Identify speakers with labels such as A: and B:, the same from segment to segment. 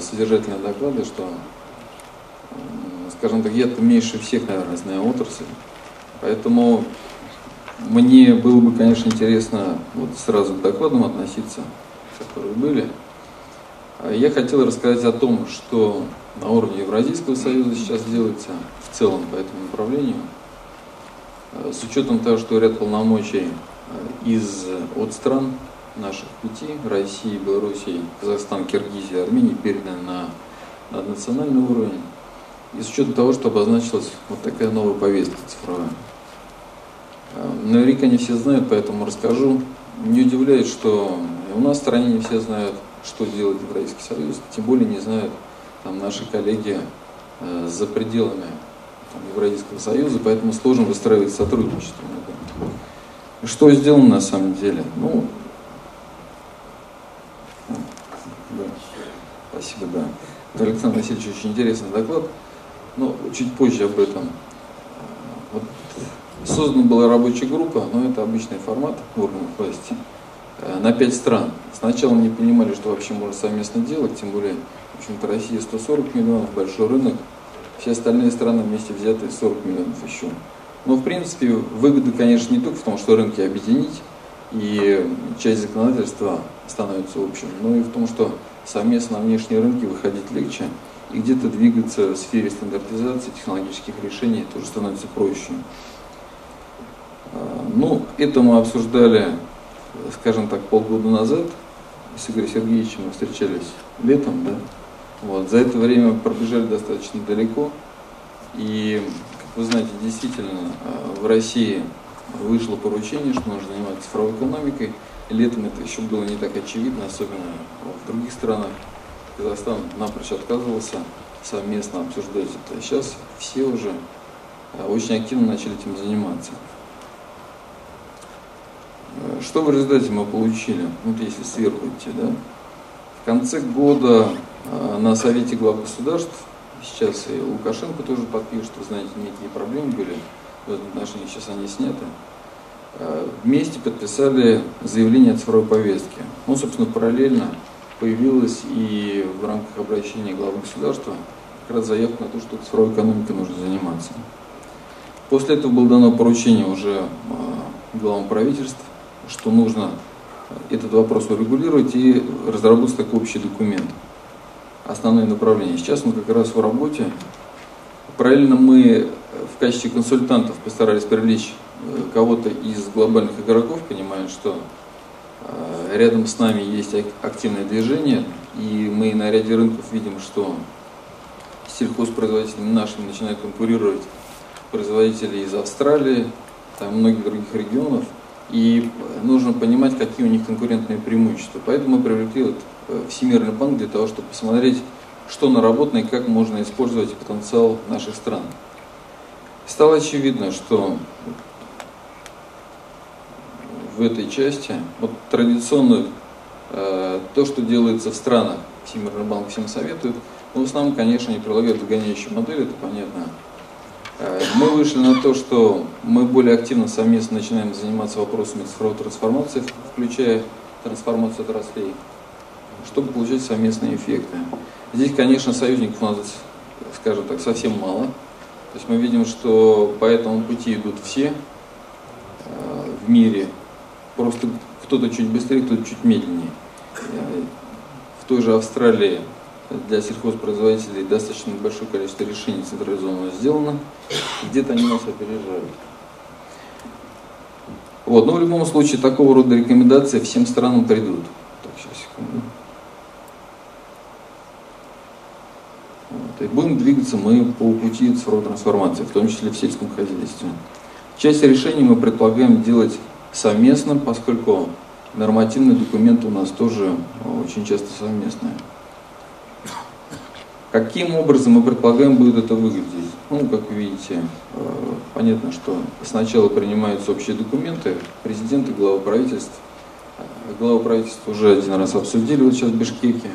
A: содержательные доклады, что, скажем так, я-то меньше всех, наверное, знаю отрасль. Поэтому мне было бы, конечно, интересно вот сразу к докладам относиться, которые были. А я хотел рассказать о том, что на уровне Евразийского союза сейчас делается в целом по этому направлению. А, с учетом того, что ряд полномочий а, из, от стран наших пяти, России, Белоруссии, Казахстан, Киргизия, Армении, переданы на, на национальный уровень. И с учетом того, что обозначилась вот такая новая повестка цифровая. Наверняка не все знают, поэтому расскажу. Не удивляет, что у нас в стране не все знают, что делает Евразийский союз, тем более не знают там, наши коллеги э, за пределами там, Евразийского союза, поэтому сложно выстраивать сотрудничество. Что сделано на самом деле? Ну, да, спасибо, да. Александр Васильевич очень интересный доклад, но чуть позже об этом. Вот Создана была рабочая группа, но это обычный формат органов власти, э, на пять стран. Сначала не понимали, что вообще можно совместно делать, тем более, в общем-то, Россия 140 миллионов, большой рынок, все остальные страны вместе взятые 40 миллионов еще. Но, в принципе, выгода, конечно, не только в том, что рынки объединить, и часть законодательства становится общим, но и в том, что совместно на внешние рынки выходить легче, и где-то двигаться в сфере стандартизации технологических решений тоже становится проще. А, ну, это мы обсуждали, скажем так, полгода назад. С Игорем Сергеевичем мы встречались летом, да. Вот. За это время пробежали достаточно далеко. И, как вы знаете, действительно, а, в России вышло поручение, что нужно заниматься цифровой экономикой. Летом это еще было не так очевидно, особенно в других странах. Казахстан напрочь отказывался совместно обсуждать это. Сейчас все уже а, очень активно начали этим заниматься. Э, что в результате мы получили? Вот если сверху идти, да? В конце года э, на Совете глав государств, сейчас и Лукашенко тоже подпишет, вы знаете, некие проблемы были в сейчас они сняты, э, вместе подписали заявление о цифровой повестке. Ну, собственно, параллельно появилась и в рамках обращения главы государства как раз заявка на то, что цифровой экономикой нужно заниматься. После этого было дано поручение уже главам правительств что нужно этот вопрос урегулировать и разработать такой общий документ. Основные направления. Сейчас мы как раз в работе. Параллельно мы в качестве консультантов постарались привлечь э, кого-то из глобальных игроков, понимая, что э, рядом с нами есть активное движение, и мы на ряде рынков видим, что сельхозпроизводители нашими начинают конкурировать производители из Австралии, там многих других регионов – и нужно понимать, какие у них конкурентные преимущества. Поэтому мы привлекли вот э, Всемирный банк для того, чтобы посмотреть, что наработано и как можно использовать потенциал наших стран. Стало очевидно, что в этой части, вот традиционно э, то, что делается в странах, Всемирный банк всем советует, но в основном, конечно, они предлагают догоняющую модель, это понятно, Э, мы вышли на то, что мы более активно совместно начинаем заниматься вопросами цифровой трансформации, включая трансформацию отраслей, чтобы получать совместные эффекты. Здесь, конечно, союзников у нас, скажем так, совсем мало. То есть мы видим, что по этому пути идут все э, в мире. Просто кто-то чуть быстрее, кто-то чуть медленнее. В той же Австралии для сельхозпроизводителей достаточно большое количество решений централизованно сделано. Где-то они нас опережают. Вот, но в любом случае такого рода рекомендации всем странам придут. Так, сейчас, секунду. И будем двигаться мы по пути цифровой трансформации, в том числе в сельском хозяйстве. Часть решений мы предполагаем делать совместно, поскольку нормативные документы у нас тоже очень часто совместные. Каким образом мы предполагаем будет это выглядеть? Ну, как вы видите, э, понятно, что сначала принимаются общие документы, президент и глава правительств. Э, глава правительства уже один раз обсудили вот сейчас в Бишкеке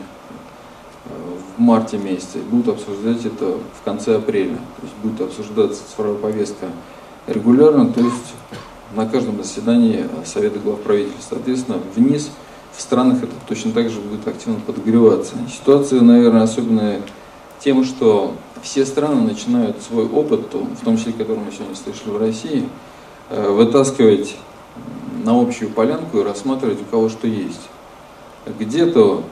A: в марте месяце. Будут обсуждать это в конце апреля. То есть будет обсуждаться цифровая повестка регулярно, то есть на каждом заседании Совета глав правительств. Соответственно, вниз в странах это точно так же будет активно подогреваться. Ситуация, наверное, особенная тем, что все страны начинают свой опыт, в том числе, который мы сегодня слышали в России, э, вытаскивать на общую полянку и рассматривать, у кого что есть. Где-то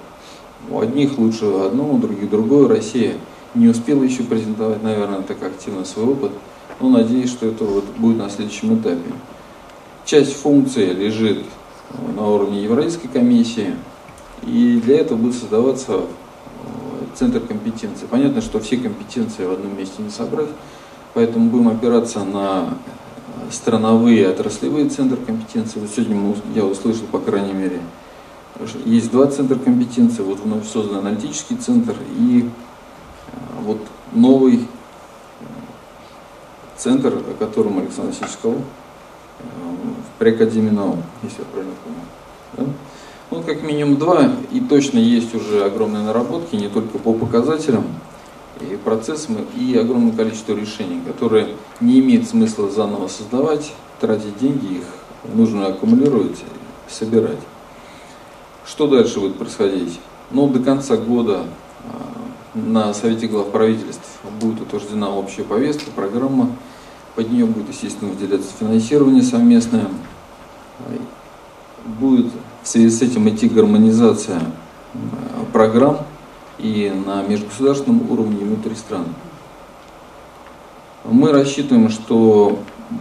A: у одних лучше одно, у других другое. Россия не успела еще презентовать, наверное, так активно свой опыт, но надеюсь, что это вот будет на следующем этапе. Часть функций лежит на уровне Евразийской комиссии, и для этого будет создаваться э, центр компетенции. Понятно, что все компетенции в одном месте не собрать, поэтому будем опираться на страновые отраслевые центры компетенции. Вот сегодня я услышал, по крайней мере, есть два центра компетенции, вот вновь создан аналитический центр и э, вот новый э, центр, о котором Александр Васильевич сказал, э, при Академии наук, если я правильно помню. Да? Ну, как минимум два, и точно есть уже огромные наработки, не только по показателям, и процессам, и огромное количество решений, которые не имеет смысла заново создавать, тратить деньги, их нужно аккумулировать, собирать. Что дальше будет происходить? Ну, до конца года а, на Совете глав правительств будет утверждена общая повестка, программа. Под нее будет, естественно, выделяться финансирование совместное. Будет в связи с этим идти гармонизация программ и на межгосударственном уровне и внутри стран. Мы рассчитываем, что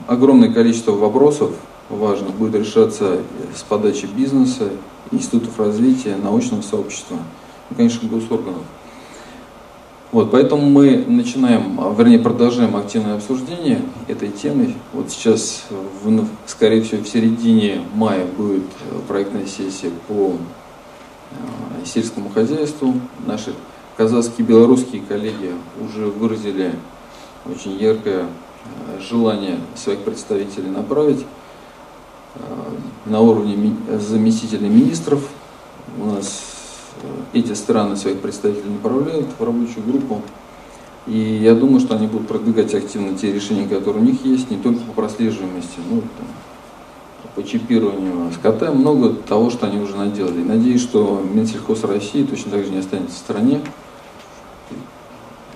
A: огромное количество вопросов важных будет решаться с подачи бизнеса, институтов развития, научного сообщества, и, конечно, госорганов. Вот, поэтому мы начинаем, вернее, продолжаем активное обсуждение этой темы. Вот сейчас, в, скорее всего, в середине мая будет проектная сессия по Э, сельскому хозяйству. Наши казахские и белорусские коллеги уже выразили очень яркое э, желание своих представителей направить э, на уровне заместителей министров. У нас эти страны своих представителей направляют в рабочую группу. И я думаю, что они будут продвигать активно те решения, которые у них есть, не только по прослеживаемости, но там, по чипированию скота, много того, что они уже наделали. Надеюсь, что Минсельхоз России точно так же не останется в стороне,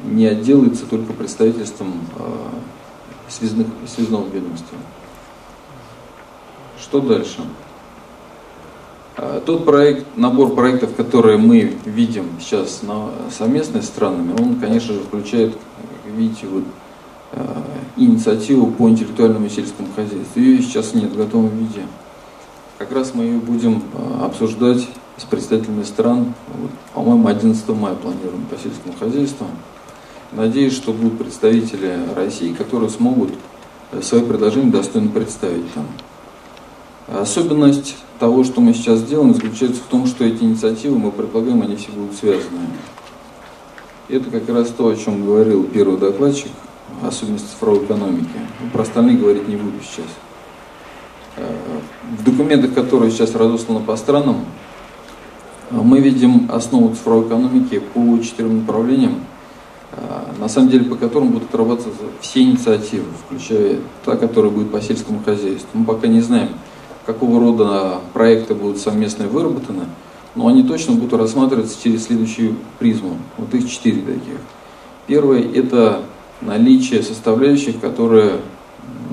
A: не отделается только представительством э, связных, связного ведомства. Что дальше? Э, тот проект, набор проектов, которые мы видим сейчас на, совместно с странами, он, конечно же, включает, как видите, вот Э, инициативу по интеллектуальному сельскому хозяйству. Ее сейчас нет в готовом виде. Как раз мы ее будем э, обсуждать с представителями стран, вот, по-моему, 11 мая планируем по сельскому хозяйству. Надеюсь, что будут представители России, которые смогут э, свои предложения достойно представить там. Особенность того, что мы сейчас делаем, заключается в том, что эти инициативы, мы предполагаем, они все будут связаны. Это как раз то, о чем говорил первый докладчик, особенности цифровой экономики. Про остальные говорить не буду сейчас. Э, в документах, которые сейчас разосланы по странам, мы видим основу цифровой экономики по четырем направлениям, э, на самом деле по которым будут отрабатываться все инициативы, включая та, которая будет по сельскому хозяйству. Мы пока не знаем, какого рода проекты будут совместно выработаны, но они точно будут рассматриваться через следующую призму. Вот их четыре таких. Первое – это наличие составляющих, которые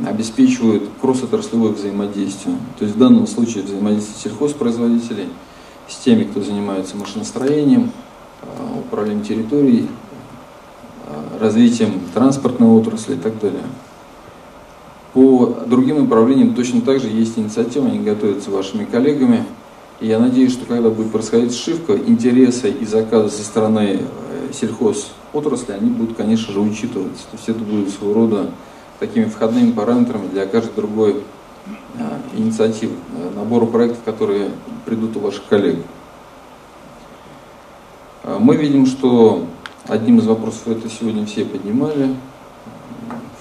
A: обеспечивают кросс-отраслевое взаимодействие. То есть в данном случае взаимодействие сельхозпроизводителей с теми, кто занимается машиностроением, а, управлением территорией, а, развитием транспортной отрасли и так далее. По другим направлениям точно так же есть инициатива, они готовятся вашими коллегами. И я надеюсь, что когда будет происходить сшивка интереса и заказа со стороны э, сельхоз отрасли, они будут, конечно же, учитываться. То есть это будет своего рода такими входными параметрами для каждой другой а, инициативы, а, набора проектов, которые придут у ваших коллег. Мы видим, что одним из вопросов это сегодня все поднимали.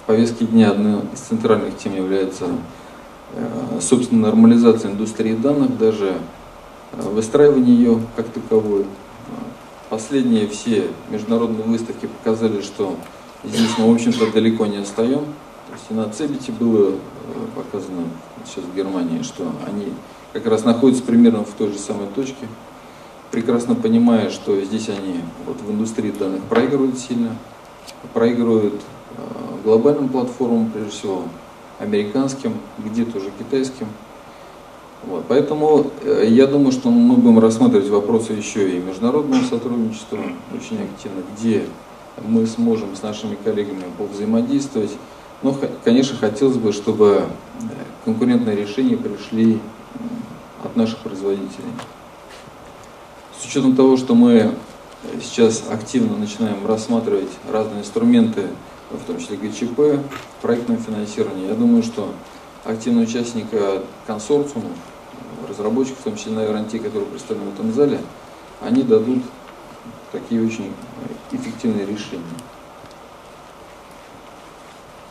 A: В повестке дня одной из центральных тем является собственно нормализация индустрии данных, даже выстраивание ее как таковой. Последние все международные выставки показали, что здесь мы, в общем-то, далеко не отстаем. То есть и на Цебите было показано сейчас в Германии, что они как раз находятся примерно в той же самой точке, прекрасно понимая, что здесь они вот в индустрии данных проигрывают сильно, проигрывают глобальным платформам, прежде всего американским, где-то уже китайским. Вот. Поэтому э, я думаю, что мы будем рассматривать вопросы еще и международного сотрудничества очень активно, где мы сможем с нашими коллегами повзаимодействовать. Но, конечно, хотелось бы, чтобы э, конкурентные решения пришли от наших производителей. С учетом того, что мы сейчас активно начинаем рассматривать разные инструменты в том числе ГЧП, проектное финансирование. Я думаю, что активный участник консорциумов, разработчиков, в том числе, наверное, те, которые представлены в этом зале, они дадут такие очень эффективные решения.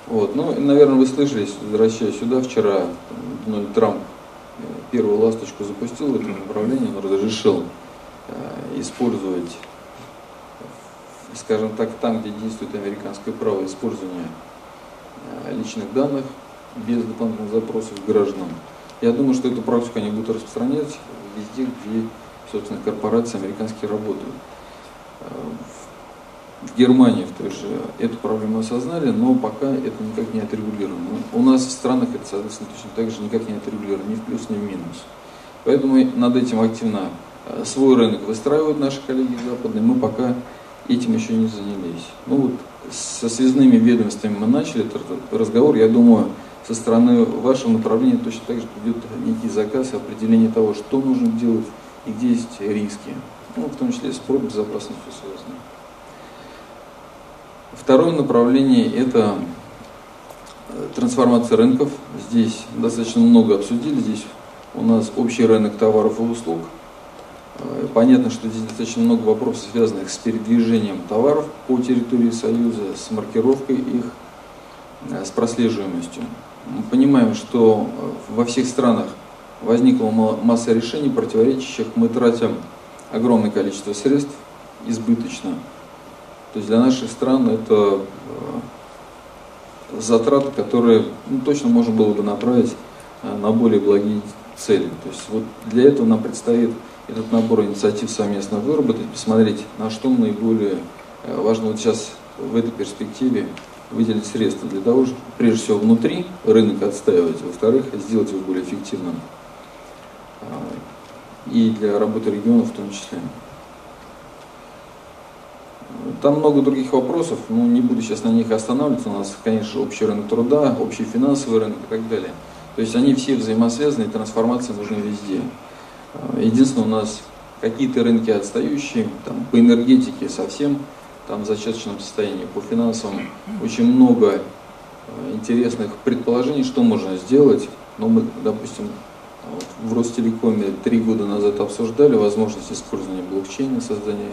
A: Вот. Ну, наверное, вы слышали, возвращаясь сюда, вчера Дональд Трамп э, первую ласточку запустил в этом направлении, он разрешил э, использовать скажем так, там, где действует американское право использования э, личных данных без дополнительных запросов граждан. Я думаю, что эту практику они будут распространять везде, где, собственно, корпорации американские работают. Э, в Германии в той же эту проблему осознали, но пока это никак не отрегулировано. У нас в странах это, соответственно, точно так же никак не отрегулировано, ни в плюс, ни в минус. Поэтому над этим активно э, свой рынок выстраивают наши коллеги западные. Мы пока этим еще не занялись. Ну вот со связными ведомствами мы начали этот разговор. Я думаю, со стороны вашего направления точно так же придет некий заказ определение того, что нужно делать и где есть риски. Ну, в том числе с безопасностью связаны. Второе направление – это э, трансформация рынков. Здесь достаточно много обсудили. Здесь у нас общий рынок товаров и услуг – понятно, что здесь достаточно много вопросов, связанных с передвижением товаров по территории Союза, с маркировкой их, э, с прослеживаемостью. Мы понимаем, что э, во всех странах возникла масса решений, противоречащих. Мы тратим огромное количество средств избыточно. То есть для наших стран это затраты, которые ну, точно можно было бы направить на более благие цели. То есть вот для этого нам предстоит этот набор инициатив совместно выработать, посмотреть, на что наиболее э, важно вот сейчас в этой перспективе выделить средства для того, чтобы прежде всего внутри рынок отстаивать, во-вторых, сделать его более эффективным а, и для работы регионов в том числе. Там много других вопросов, но не буду сейчас на них останавливаться. У нас, конечно, общий рынок труда, общий финансовый рынок и так далее. То есть они все взаимосвязаны, и трансформация нужна везде. Единственное, у нас какие-то рынки отстающие, там, по энергетике совсем там в зачаточном состоянии, по финансовым очень много э, интересных предположений, что можно сделать. Но мы, допустим, вот в Ростелекоме три года назад обсуждали возможность использования блокчейна, создания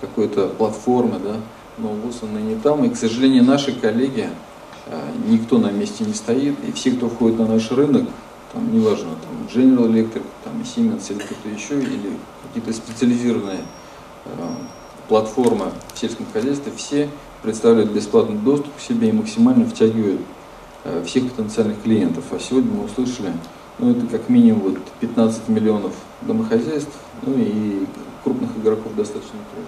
A: какой-то платформы, да, но ВУЗ он и не там. И, к сожалению, наши коллеги, э, никто на месте не стоит, и все, кто входит на наш рынок, там, неважно, там, General Electric, там, Siemens или кто-то еще, или какие-то специализированные э, платформы в сельском хозяйстве, все представляют бесплатный доступ к себе и максимально втягивают э, всех потенциальных клиентов. А сегодня мы услышали, ну, это как минимум вот 15 миллионов домохозяйств, ну и крупных игроков достаточно тоже.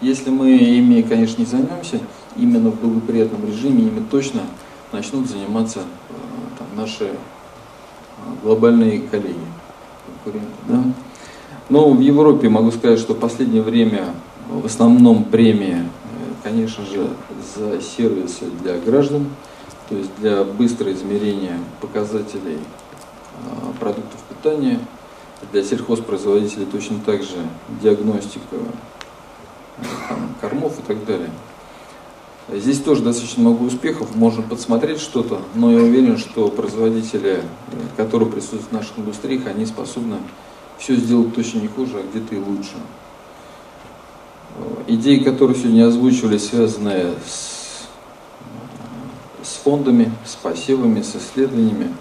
A: Если мы ими, конечно, не займемся, именно в благоприятном режиме, ими точно начнут заниматься э, там, наши глобальные коллеги, конкуренты. Да? Но в Европе могу сказать, что в последнее время в основном премия, э, конечно же, за сервисы для граждан, то есть для быстрого измерения показателей а, продуктов питания, для сельхозпроизводителей точно так же диагностика э, там, кормов и так далее. Здесь тоже достаточно много успехов, можно подсмотреть что-то, но я уверен, что производители, которые присутствуют в наших индустриях, они способны все сделать точно не хуже, а где-то и лучше. Идеи, которые сегодня озвучивали, связанные с, с фондами, с посевами, с исследованиями,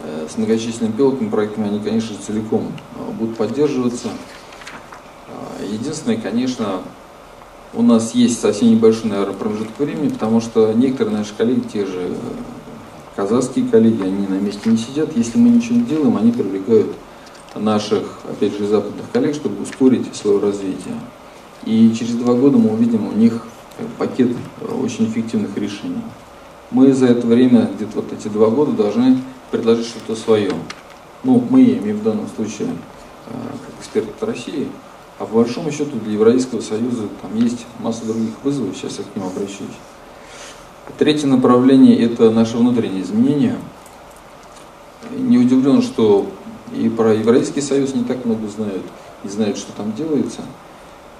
A: э, с многочисленными пилотными проектами, они, конечно, целиком э, будут поддерживаться. Э, единственное, конечно, у нас есть совсем небольшой, наверное, промежуток времени, потому что некоторые наши коллеги, те же казахские коллеги, они на месте не сидят. Если мы ничего не делаем, они привлекают наших, опять же, западных коллег, чтобы ускорить свое развитие. И через два года мы увидим у них пакет очень эффективных решений. Мы за это время, где-то вот эти два года, должны предложить что-то свое. Ну, мы, я в данном случае, э, как эксперт от России, а по большому счету для Евразийского союза там есть масса других вызовов, сейчас я к ним обращусь. Третье направление – это наши внутренние изменения. Не удивлен, что и про Евразийский союз не так много знают, не знают, что там делается.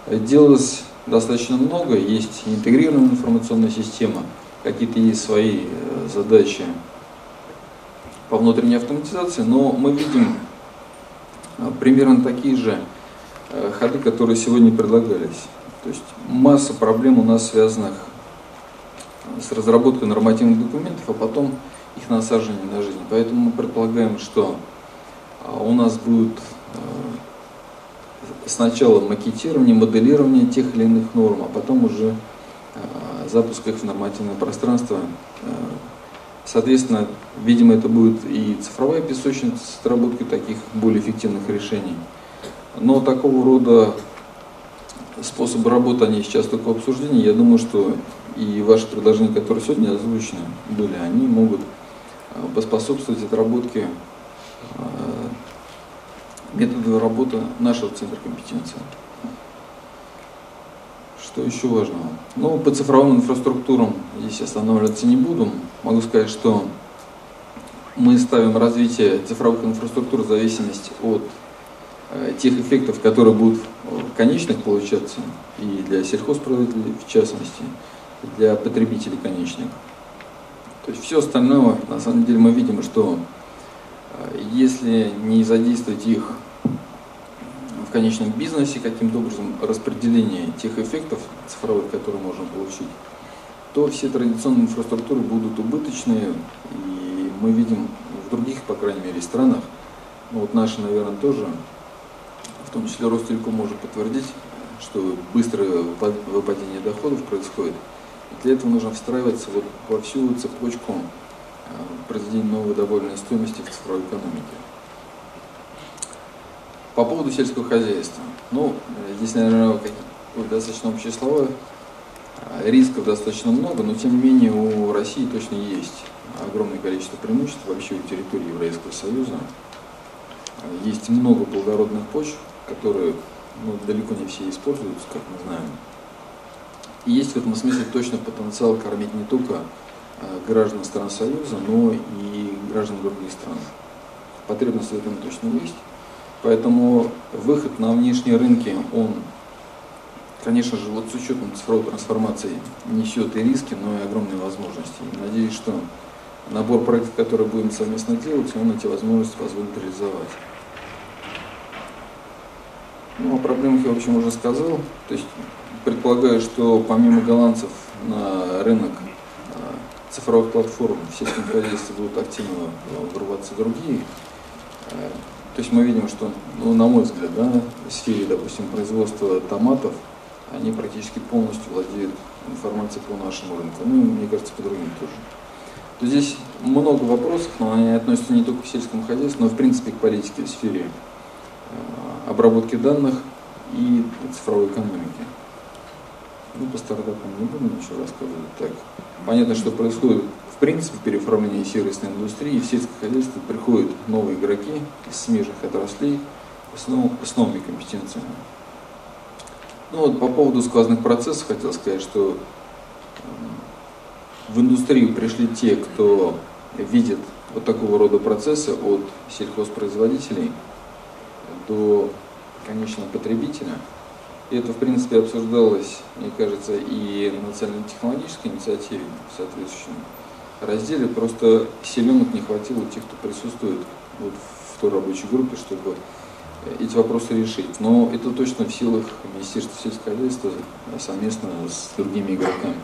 A: Делалось достаточно много, есть интегрированная информационная система, какие-то есть свои э, задачи по внутренней автоматизации, но мы видим э, примерно такие же ходы, которые сегодня предлагались. То есть масса проблем у нас связанных с разработкой нормативных документов, а потом их насаживание на жизнь. Поэтому мы предполагаем, что у нас будет сначала макетирование, моделирование тех или иных норм, а потом уже запуск их в нормативное пространство. Соответственно, видимо, это будет и цифровая песочница с отработкой таких более эффективных решений. Но такого рода способы работы, они сейчас только в обсуждении. Я думаю, что и ваши предложения, которые сегодня озвучены были, они могут поспособствовать отработке методов работы нашего центра компетенции. Что еще важного? Ну, по цифровым инфраструктурам здесь останавливаться не буду. Могу сказать, что мы ставим развитие цифровых инфраструктур в зависимости от тех эффектов, которые будут конечных получаться, и для сельхозпроизводителей в частности, и для потребителей конечных. То есть все остальное, на самом деле, мы видим, что э, если не задействовать их в конечном бизнесе, каким-то образом распределение тех эффектов цифровых, которые можно получить, то все традиционные инфраструктуры будут убыточные, и мы видим в других, по крайней мере, странах, ну вот наши, наверное, тоже, в том числе Ростелеком может подтвердить, что быстрое выпадение доходов происходит. И для этого нужно встраиваться вот во всю цепочку э, произведения новой добавленной стоимости в цифровой экономике. По поводу сельского хозяйства. Ну, здесь, наверное, достаточно общие слова. Рисков достаточно много, но тем не менее у России точно есть огромное количество преимуществ вообще у территории Евразийского Союза. Есть много плодородных почв, которые ну, далеко не все используются, как мы знаем. И есть в этом смысле точно потенциал кормить не только а, граждан стран Союза, но и граждан других стран. Потребность в этом точно есть. Поэтому выход на внешние рынки, он, конечно же, вот с учетом цифровой трансформации несет и риски, но и огромные возможности. Надеюсь, что набор проектов, которые будем совместно делать, он эти возможности позволит реализовать. Ну, о проблемах я, в общем, уже сказал. То есть предполагаю, что помимо голландцев на рынок а, цифровых платформ в сельском хозяйстве будут активно врываться другие. А, то есть мы видим, что, ну, на мой взгляд, да, в сфере, допустим, производства томатов, они практически полностью владеют информацией по нашему рынку. Ну, мне кажется, по другим тоже. То здесь много вопросов, но они относятся не только к сельскому хозяйству, но в принципе к политике в сфере обработки данных и цифровой экономики. Ну, по стартапам не буду ничего рассказывать. Так, понятно, что происходит принципе переоформления сервисной индустрии в сельское хозяйство приходят новые игроки из смежных отраслей с, нов, с новыми компетенциями. Ну вот по поводу сквозных процессов хотел сказать, что в индустрию пришли те, кто видит вот такого рода процессы от сельхозпроизводителей до конечного потребителя. И это, в принципе, обсуждалось, мне кажется, и на национально-технологической инициативе соответствующем разделе. Просто силенок не хватило тех, кто присутствует вот в той рабочей группе, чтобы эти вопросы решить. Но это точно в силах Министерства сельского хозяйства совместно с другими игроками.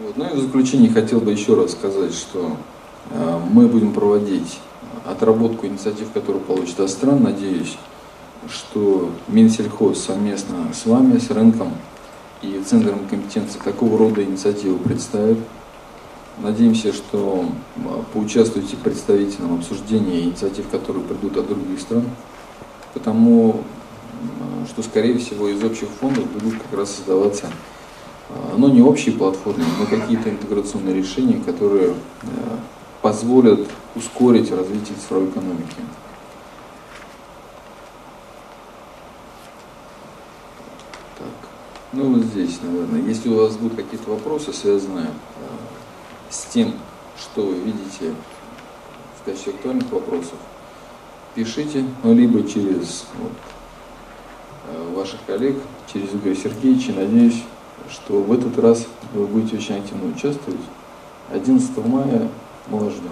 A: Вот. Ну и в заключение хотел бы еще раз сказать, что э, мы будем проводить отработку инициатив, которые получат от стран, надеюсь, что Минсельхоз совместно с вами, с рынком и Центром компетенции такого рода инициативы представит. Надеемся, что поучаствуете в представительном обсуждении инициатив, которые придут от других стран, потому что, скорее всего, из общих фондов будут как раз создаваться, ну, не общие платформы, но какие-то интеграционные решения, которые позволят ускорить развитие цифровой экономики. Так. Ну вот здесь, наверное, если у вас будут какие-то вопросы, связанные э, с тем, что вы видите в качестве актуальных вопросов, пишите, ну, либо через вот, э, ваших коллег, через Игоря Сергеевича. Надеюсь, что в этот раз вы будете очень активно участвовать. 11 мая мы вас ждем.